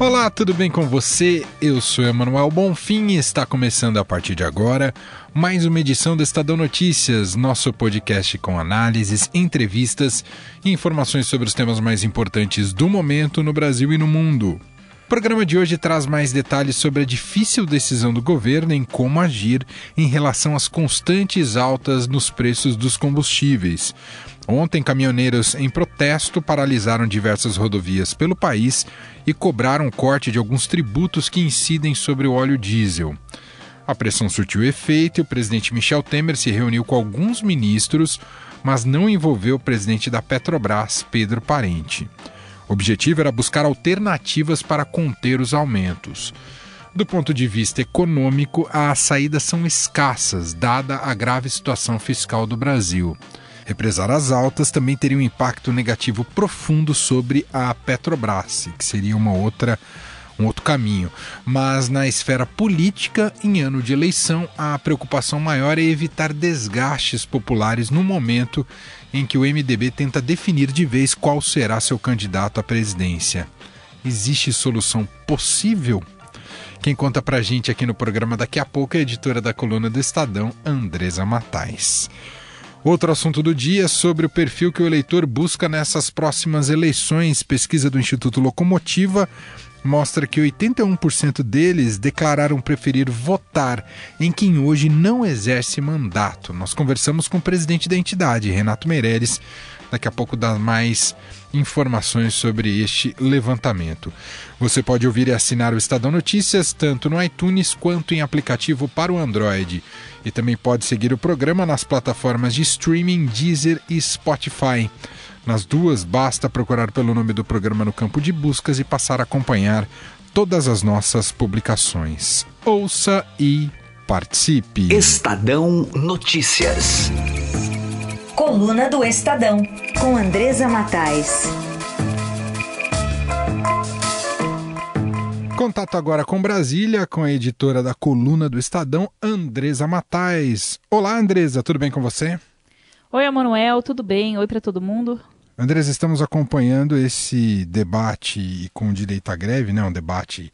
Olá, tudo bem com você? Eu sou Emanuel Bonfim e está começando a partir de agora mais uma edição do Estadão Notícias, nosso podcast com análises, entrevistas e informações sobre os temas mais importantes do momento no Brasil e no mundo. O programa de hoje traz mais detalhes sobre a difícil decisão do governo em como agir em relação às constantes altas nos preços dos combustíveis. Ontem, caminhoneiros em protesto paralisaram diversas rodovias pelo país e cobraram corte de alguns tributos que incidem sobre o óleo diesel. A pressão surtiu efeito e o presidente Michel Temer se reuniu com alguns ministros, mas não envolveu o presidente da Petrobras, Pedro Parente. O objetivo era buscar alternativas para conter os aumentos. Do ponto de vista econômico, as saídas são escassas, dada a grave situação fiscal do Brasil. Represar as altas também teria um impacto negativo profundo sobre a Petrobras, que seria uma outra um outro caminho. Mas na esfera política, em ano de eleição, a preocupação maior é evitar desgastes populares no momento em que o MDB tenta definir de vez qual será seu candidato à presidência. Existe solução possível? Quem conta pra gente aqui no programa daqui a pouco é a editora da coluna do Estadão, Andresa Matais. Outro assunto do dia é sobre o perfil que o eleitor busca nessas próximas eleições. Pesquisa do Instituto Locomotiva mostra que 81% deles declararam preferir votar em quem hoje não exerce mandato. Nós conversamos com o presidente da entidade, Renato Meireles, daqui a pouco dá mais informações sobre este levantamento. Você pode ouvir e assinar o Estadão Notícias tanto no iTunes quanto em aplicativo para o Android. E também pode seguir o programa nas plataformas de streaming Deezer e Spotify. Nas duas, basta procurar pelo nome do programa no campo de buscas e passar a acompanhar todas as nossas publicações. Ouça e participe. Estadão Notícias. Coluna do Estadão, com Andresa Matais. Contato agora com Brasília, com a editora da coluna do Estadão, Andresa Matais. Olá, Andresa, tudo bem com você? Oi, Emanuel, tudo bem? Oi para todo mundo. Andrés, estamos acompanhando esse debate com direito à greve, né, um debate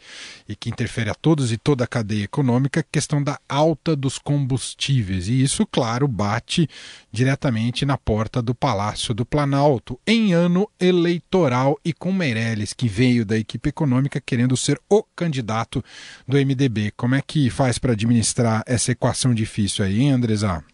e que interfere a todos e toda a cadeia econômica, questão da alta dos combustíveis. E isso, claro, bate diretamente na porta do Palácio do Planalto, em ano eleitoral, e com Meirelles, que veio da equipe econômica querendo ser o candidato do MDB. Como é que faz para administrar essa equação difícil aí, hein, Andresa?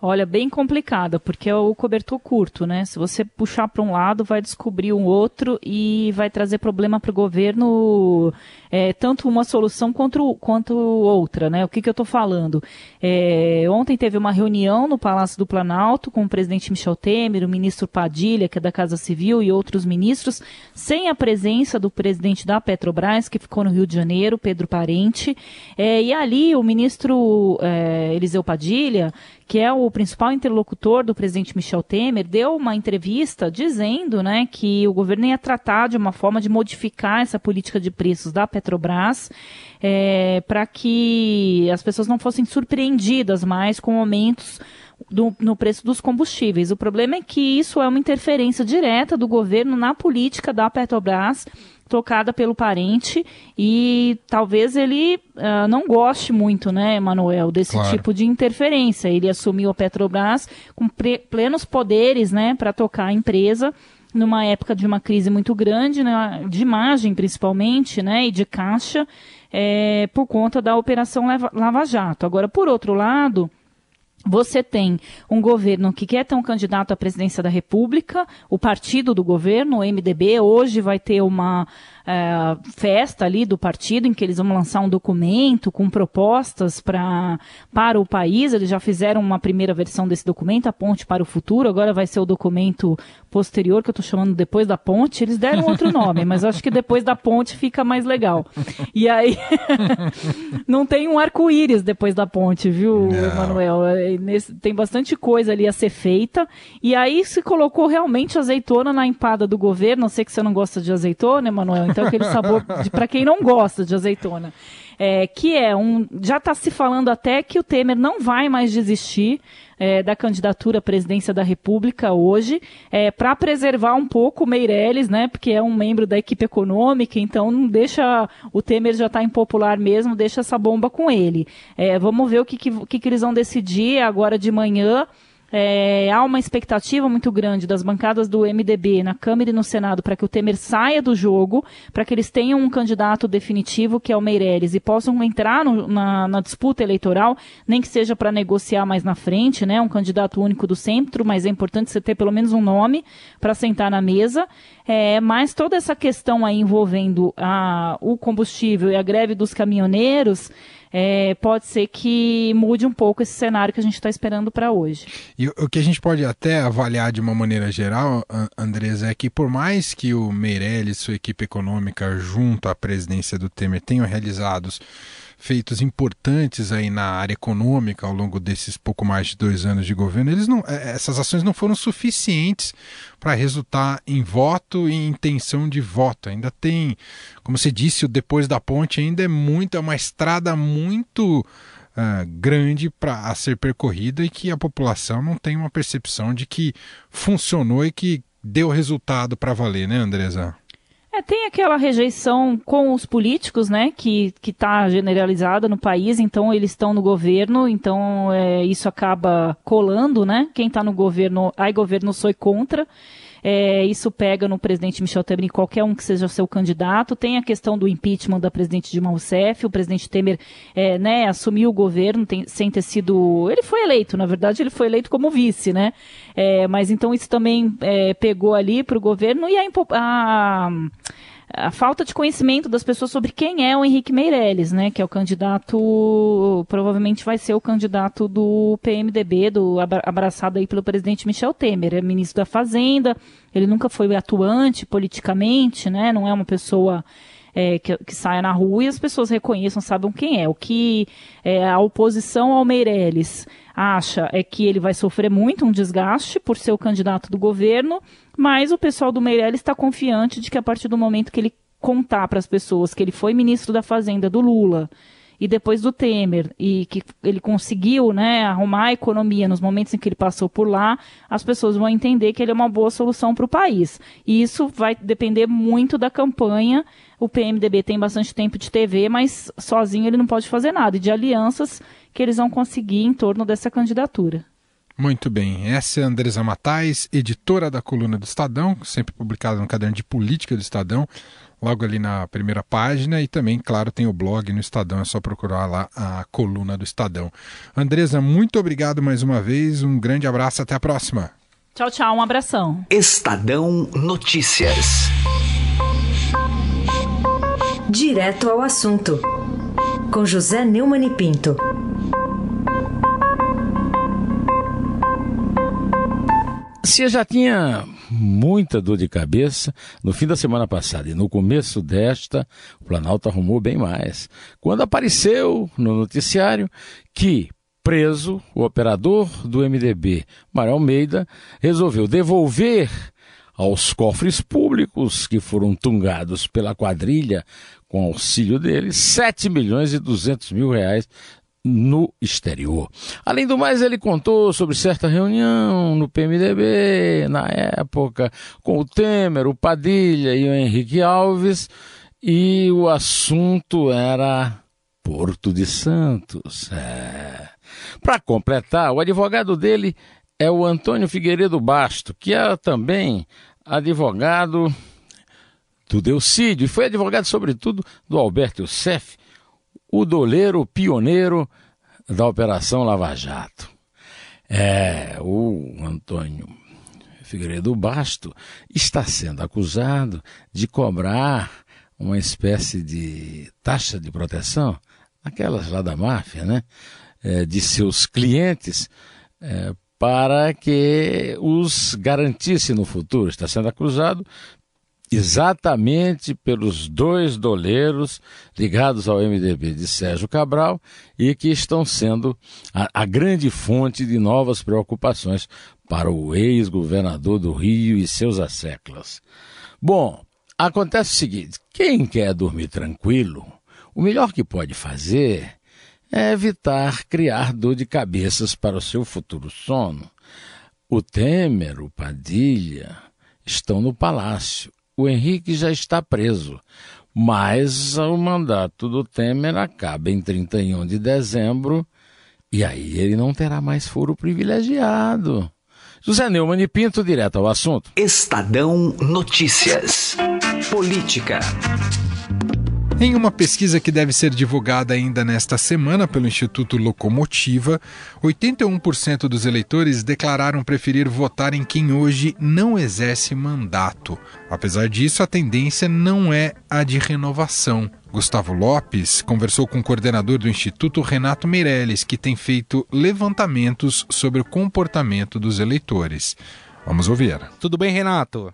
Olha, bem complicada, porque é o cobertor curto, né? Se você puxar para um lado, vai descobrir um outro e vai trazer problema para o governo, é, tanto uma solução quanto, quanto outra, né? O que, que eu estou falando? É, ontem teve uma reunião no Palácio do Planalto com o presidente Michel Temer, o ministro Padilha, que é da Casa Civil, e outros ministros, sem a presença do presidente da Petrobras, que ficou no Rio de Janeiro, Pedro Parente. É, e ali o ministro é, Eliseu Padilha que é o principal interlocutor do presidente Michel Temer, deu uma entrevista dizendo né, que o governo ia tratar de uma forma de modificar essa política de preços da Petrobras é, para que as pessoas não fossem surpreendidas mais com aumentos do, no preço dos combustíveis. O problema é que isso é uma interferência direta do governo na política da Petrobras tocada pelo parente e talvez ele uh, não goste muito, né, Emanuel, desse claro. tipo de interferência. Ele assumiu a Petrobras com plenos poderes, né, para tocar a empresa numa época de uma crise muito grande, né, de imagem principalmente, né, e de caixa, é, por conta da operação Lava Jato. Agora, por outro lado, você tem um governo que quer ter um candidato à presidência da República, o partido do governo, o MDB, hoje vai ter uma é, festa ali do partido em que eles vão lançar um documento com propostas pra, para o país. Eles já fizeram uma primeira versão desse documento, a Ponte para o Futuro, agora vai ser o documento posterior, que eu estou chamando depois da ponte. Eles deram outro nome, mas acho que depois da ponte fica mais legal. E aí, não tem um arco-íris depois da ponte, viu, Emanuel? nesse, tem bastante coisa ali a ser feita. E aí se colocou realmente azeitona na empada do governo. Eu sei que você não gosta de azeitona, Emanuel, então aquele sabor para quem não gosta de azeitona. É, que é um. Já está se falando até que o Temer não vai mais desistir é, da candidatura à presidência da República hoje, é, para preservar um pouco o Meirelles, né, porque é um membro da equipe econômica, então não deixa, o Temer já está impopular mesmo, deixa essa bomba com ele. É, vamos ver o que, que, que eles vão decidir agora de manhã. É, há uma expectativa muito grande das bancadas do MDB na Câmara e no Senado para que o Temer saia do jogo, para que eles tenham um candidato definitivo, que é o Meirelles, e possam entrar no, na, na, disputa eleitoral, nem que seja para negociar mais na frente, né? Um candidato único do centro, mas é importante você ter pelo menos um nome para sentar na mesa. É, mas toda essa questão aí envolvendo a, o combustível e a greve dos caminhoneiros é, pode ser que mude um pouco esse cenário que a gente está esperando para hoje. E o que a gente pode até avaliar de uma maneira geral, Andresa, é que por mais que o Meirelles e sua equipe econômica, junto à presidência do Temer, tenham realizados feitos importantes aí na área econômica ao longo desses pouco mais de dois anos de governo, eles não, é, essas ações não foram suficientes para resultar em voto e intenção de voto. Ainda tem, como você disse, o depois da ponte ainda é muito, é uma estrada muito uh, grande para a ser percorrida e que a população não tem uma percepção de que funcionou e que deu resultado para valer, né, Andresa? É, tem aquela rejeição com os políticos, né, que está generalizada no país, então eles estão no governo, então é, isso acaba colando, né, quem está no governo, ai governo sou contra, é, isso pega no presidente Michel Temer em qualquer um que seja seu candidato. Tem a questão do impeachment da presidente Dilma Rousseff. O presidente Temer é, né, assumiu o governo tem, sem ter sido. Ele foi eleito, na verdade, ele foi eleito como vice, né? É, mas então isso também é, pegou ali para o governo e a, a a falta de conhecimento das pessoas sobre quem é o Henrique Meirelles, né, que é o candidato, provavelmente vai ser o candidato do PMDB, do abraçado aí pelo presidente Michel Temer, é ministro da Fazenda, ele nunca foi atuante politicamente, né, não é uma pessoa é, que, que, saia na rua e as pessoas reconheçam, sabem quem é. O que é, a oposição ao Meirelles acha é que ele vai sofrer muito um desgaste por ser o candidato do governo, mas o pessoal do Meirelles está confiante de que a partir do momento que ele contar para as pessoas que ele foi ministro da Fazenda do Lula, e depois do Temer, e que ele conseguiu né, arrumar a economia nos momentos em que ele passou por lá, as pessoas vão entender que ele é uma boa solução para o país. E isso vai depender muito da campanha. O PMDB tem bastante tempo de TV, mas sozinho ele não pode fazer nada, e de alianças que eles vão conseguir em torno dessa candidatura. Muito bem, essa é a Andresa Matais, editora da coluna do Estadão, sempre publicada no caderno de política do Estadão logo ali na primeira página e também, claro, tem o blog no Estadão, é só procurar lá a coluna do Estadão. Andresa, muito obrigado mais uma vez, um grande abraço, até a próxima. Tchau, tchau, um abração. Estadão Notícias. Direto ao assunto, com José Neumann e Pinto. Se já tinha muita dor de cabeça no fim da semana passada e no começo desta, o Planalto arrumou bem mais. Quando apareceu no noticiário que preso o operador do MDB, Mário Almeida, resolveu devolver aos cofres públicos que foram tungados pela quadrilha com auxílio dele, 7 milhões e 200 mil reais no exterior. Além do mais, ele contou sobre certa reunião no PMDB, na época, com o Temer, o Padilha e o Henrique Alves, e o assunto era Porto de Santos. É. Para completar, o advogado dele é o Antônio Figueiredo Basto, que é também advogado do Delcídio, e foi advogado, sobretudo, do Alberto Youssef, o doleiro pioneiro da Operação Lava Jato. É, o Antônio Figueiredo Basto está sendo acusado de cobrar uma espécie de taxa de proteção, aquelas lá da máfia, né? É, de seus clientes, é, para que os garantisse no futuro. Está sendo acusado exatamente pelos dois doleiros ligados ao MDB de Sérgio Cabral e que estão sendo a, a grande fonte de novas preocupações para o ex-governador do Rio e seus asseclas. Bom, acontece o seguinte: quem quer dormir tranquilo, o melhor que pode fazer é evitar criar dor de cabeças para o seu futuro sono. O Temer, o Padilha, estão no palácio o Henrique já está preso, mas o mandato do Temer acaba em 31 de dezembro e aí ele não terá mais foro privilegiado. José Neumann e Pinto, direto ao assunto. Estadão Notícias. Política. Em uma pesquisa que deve ser divulgada ainda nesta semana pelo Instituto Locomotiva, 81% dos eleitores declararam preferir votar em quem hoje não exerce mandato. Apesar disso, a tendência não é a de renovação. Gustavo Lopes conversou com o coordenador do Instituto, Renato Meirelles, que tem feito levantamentos sobre o comportamento dos eleitores. Vamos ouvir. Tudo bem, Renato?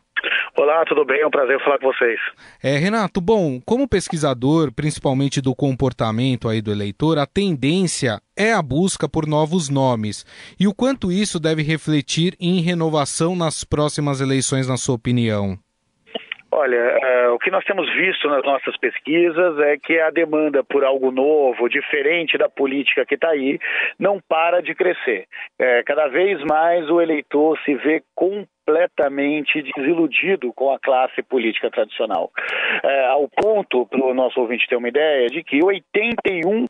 Olá, tudo bem? É um prazer falar com vocês. É, Renato, bom, como pesquisador, principalmente do comportamento aí do eleitor, a tendência é a busca por novos nomes. E o quanto isso deve refletir em renovação nas próximas eleições, na sua opinião? Olha, que nós temos visto nas nossas pesquisas é que a demanda por algo novo, diferente da política que está aí, não para de crescer. É, cada vez mais o eleitor se vê com completamente desiludido com a classe política tradicional. É, ao ponto, para o nosso ouvinte ter uma ideia, de que 81%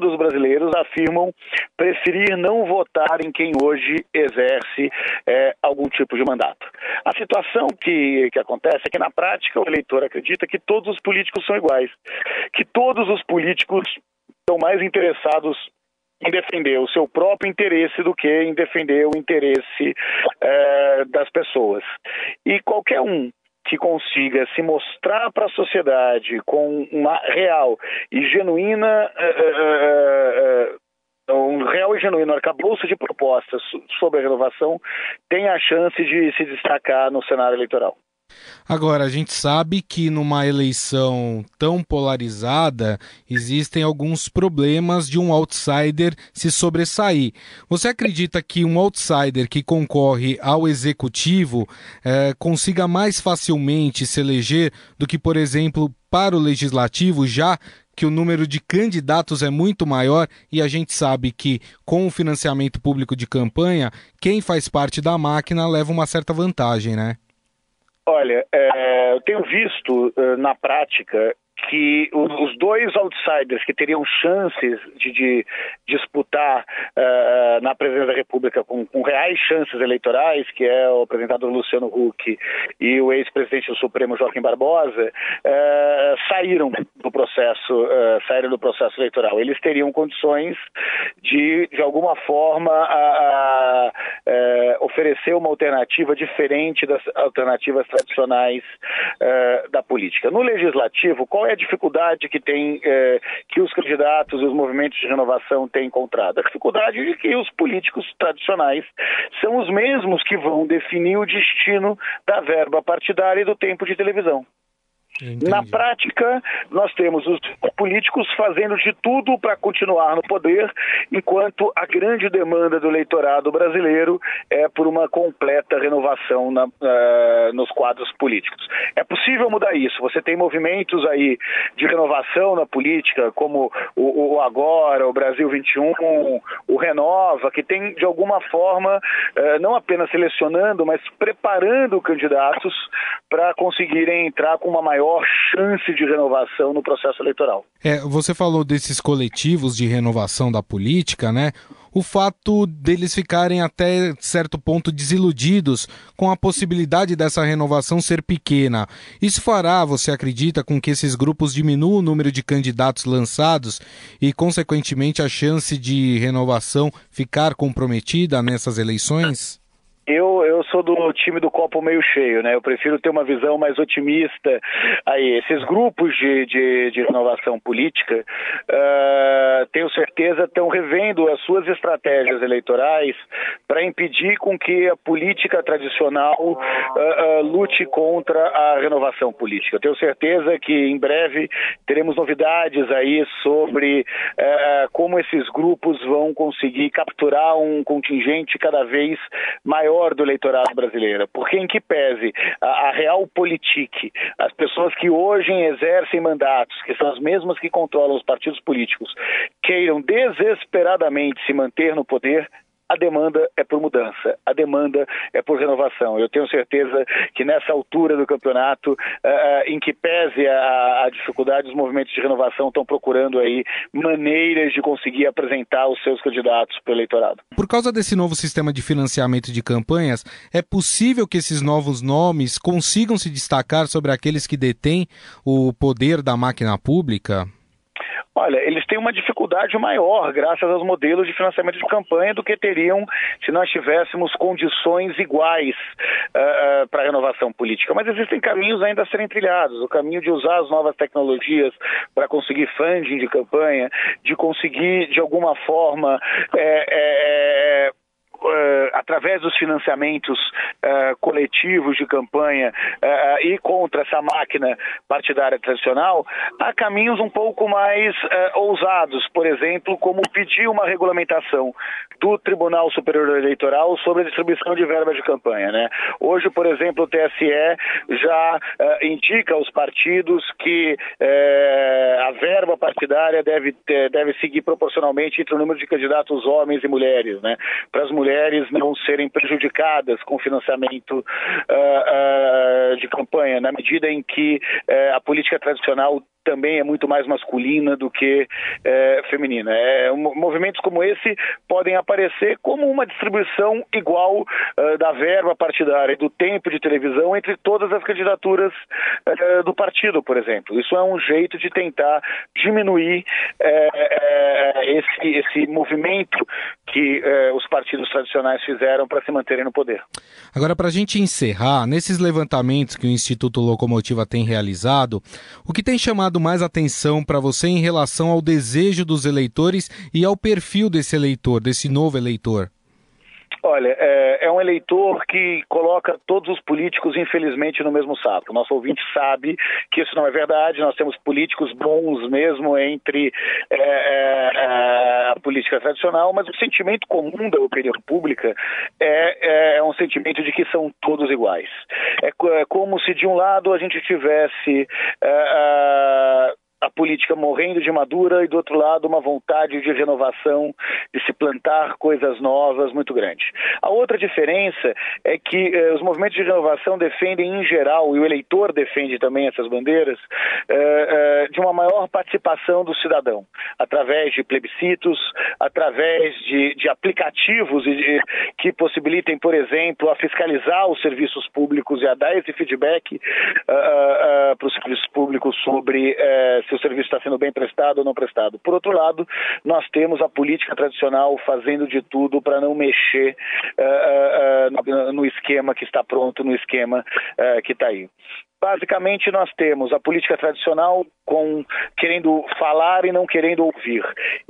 dos brasileiros afirmam preferir não votar em quem hoje exerce é, algum tipo de mandato. A situação que, que acontece é que, na prática, o eleitor acredita que todos os políticos são iguais, que todos os políticos estão mais interessados em defender o seu próprio interesse do que em defender o interesse é, das pessoas. E qualquer um que consiga se mostrar para a sociedade com uma real e genuína é, é, um real e genuíno arcabouço de propostas sobre a renovação tem a chance de se destacar no cenário eleitoral. Agora, a gente sabe que numa eleição tão polarizada existem alguns problemas de um outsider se sobressair. Você acredita que um outsider que concorre ao executivo eh, consiga mais facilmente se eleger do que, por exemplo, para o legislativo, já que o número de candidatos é muito maior e a gente sabe que com o financiamento público de campanha, quem faz parte da máquina leva uma certa vantagem, né? Olha, é, eu tenho visto uh, na prática que os dois outsiders que teriam chances de, de disputar uh, na presidência da República com, com, reais chances eleitorais, que é o apresentador Luciano Huck e o ex-presidente do Supremo Joaquim Barbosa, uh, saíram do processo, uh, saíram do processo eleitoral. Eles teriam condições de, de alguma forma, a, a, oferecer uma alternativa diferente das alternativas tradicionais da política. No legislativo, qual é a dificuldade que tem é, que os candidatos e os movimentos de renovação têm encontrado? A dificuldade de que os políticos tradicionais são os mesmos que vão definir o destino da verba partidária e do tempo de televisão. Entendi. Na prática, nós temos os políticos fazendo de tudo para continuar no poder, enquanto a grande demanda do eleitorado brasileiro é por uma completa renovação na, uh, nos quadros políticos. É possível mudar isso. Você tem movimentos aí de renovação na política, como o, o Agora, o Brasil 21, o Renova, que tem de alguma forma uh, não apenas selecionando, mas preparando candidatos para conseguirem entrar com uma maior maior chance de renovação no processo eleitoral. É, você falou desses coletivos de renovação da política, né? O fato deles ficarem até certo ponto desiludidos com a possibilidade dessa renovação ser pequena. Isso fará, você acredita, com que esses grupos diminuam o número de candidatos lançados e, consequentemente, a chance de renovação ficar comprometida nessas eleições? Eu, eu sou do time do copo meio cheio, né? Eu prefiro ter uma visão mais otimista. Aí, esses grupos de, de, de renovação política, uh, tenho certeza, estão revendo as suas estratégias eleitorais para impedir com que a política tradicional uh, uh, lute contra a renovação política. Eu tenho certeza que em breve teremos novidades aí sobre como esses grupos vão conseguir capturar um contingente cada vez maior maior do eleitorado brasileiro, porque em que pese a, a real politique, as pessoas que hoje exercem mandatos, que são as mesmas que controlam os partidos políticos, queiram desesperadamente se manter no poder, a demanda é por mudança, a demanda é por renovação. Eu tenho certeza que nessa altura do campeonato, uh, em que pese a, a, dificuldade, os movimentos de renovação estão procurando aí maneiras de conseguir apresentar os seus candidatos para o eleitorado. Por causa desse novo sistema de financiamento de campanhas, é possível que esses novos nomes consigam se destacar sobre aqueles que detêm o poder da máquina pública? Olha, eles têm uma dificuldade maior graças aos modelos de financiamento de campanha do que teriam se nós tivéssemos condições iguais uh, uh, para a renovação política. Mas existem caminhos ainda a serem trilhados. O caminho de usar as novas tecnologias para conseguir funding de campanha, de conseguir, de alguma forma, é, é, uh, através dos financiamentos uh, coletivos de campanha uh, e contra essa máquina partidária tradicional, há caminhos um pouco mais ousados, por exemplo, como pedir uma regulamentação do Tribunal Superior Eleitoral sobre a distribuição de verba de campanha. Né? Hoje, por exemplo, o TSE já indica aos partidos que a verba partidária deve, deve seguir proporcionalmente entre o número de candidatos homens e mulheres. Né? Para as mulheres mulheres não serem prejudicadas com financiamento uh, uh, de campanha, na medida em que uh, a política tradicional também é muito mais masculina do que é, feminina. É, movimentos como esse podem aparecer como uma distribuição igual uh, da verba partidária e do tempo de televisão entre todas as candidaturas uh, do partido, por exemplo. Isso é um jeito de tentar diminuir uh, esse, esse movimento que os partidos tradicionais fizeram para se manterem no poder. Agora, para a gente encerrar, nesses levantamentos que o Instituto Locomotiva tem realizado, o que tem chamado mais atenção para você em relação ao desejo dos eleitores e ao perfil desse eleitor, desse novo eleitor? Olha, é, é, um eleitor que coloca todos os políticos, infelizmente, no mesmo saco. Nosso ouvinte sabe que isso não é verdade. Nós temos políticos bons mesmo entre é, é, é a política tradicional, mas o sentimento comum da opinião pública é, é um sentimento de que são todos iguais. É, como se, de um lado, a gente tivesse é, a política morrendo de madura e do outro lado uma vontade de renovação, de se plantar coisas novas muito grande. A outra diferença é que eh, os movimentos de renovação defendem em geral, e o eleitor defende também essas bandeiras, eh, eh, de uma maior participação do cidadão, através de plebiscitos, através de, de aplicativos de, que possibilitem, por exemplo, a fiscalizar os serviços públicos e a dar esse feedback uh, uh, para os serviços públicos sobre se o serviço está sendo bem prestado ou não prestado. Por outro lado, nós temos a política tradicional fazendo de tudo para não mexer uh, uh, uh, no esquema que está pronto, no esquema que está aí. Basicamente, nós temos a política tradicional com querendo falar e não querendo ouvir.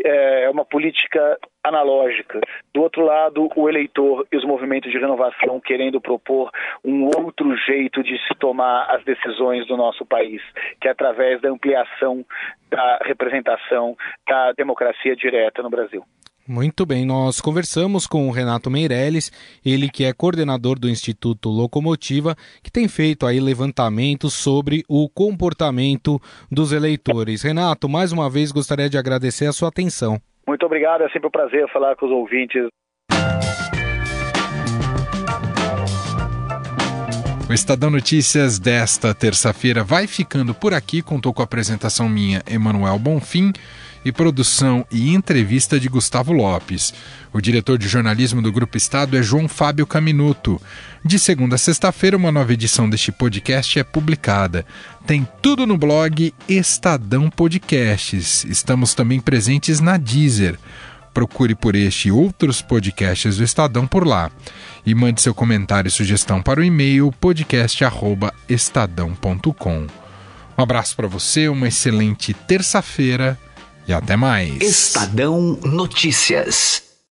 É uma política analógica. Do outro lado, o eleitor e os movimentos de renovação querendo propor um outro jeito de se tomar as decisões do nosso país, que é através da ampliação da representação da democracia direta no Brasil. Muito bem, nós conversamos com o Renato Meirelles, ele que é coordenador do Instituto Locomotiva, que tem feito aí levantamentos sobre o comportamento dos eleitores. Renato, mais uma vez gostaria de agradecer a sua atenção. Muito obrigado, é sempre um prazer falar com os ouvintes. O Estadão Notícias desta terça-feira vai ficando por aqui. Contou com a apresentação minha, Emanuel Bonfim e produção e entrevista de Gustavo Lopes. O diretor de jornalismo do Grupo Estado é João Fábio Caminuto. De segunda a sexta-feira, uma nova edição deste podcast é publicada. Tem tudo no blog Estadão Podcasts. Estamos também presentes na Deezer. Procure por este e outros podcasts do Estadão por lá. E mande seu comentário e sugestão para o e-mail podcast@estadão.com. Um abraço para você, uma excelente terça-feira e até mais. Estadão Notícias.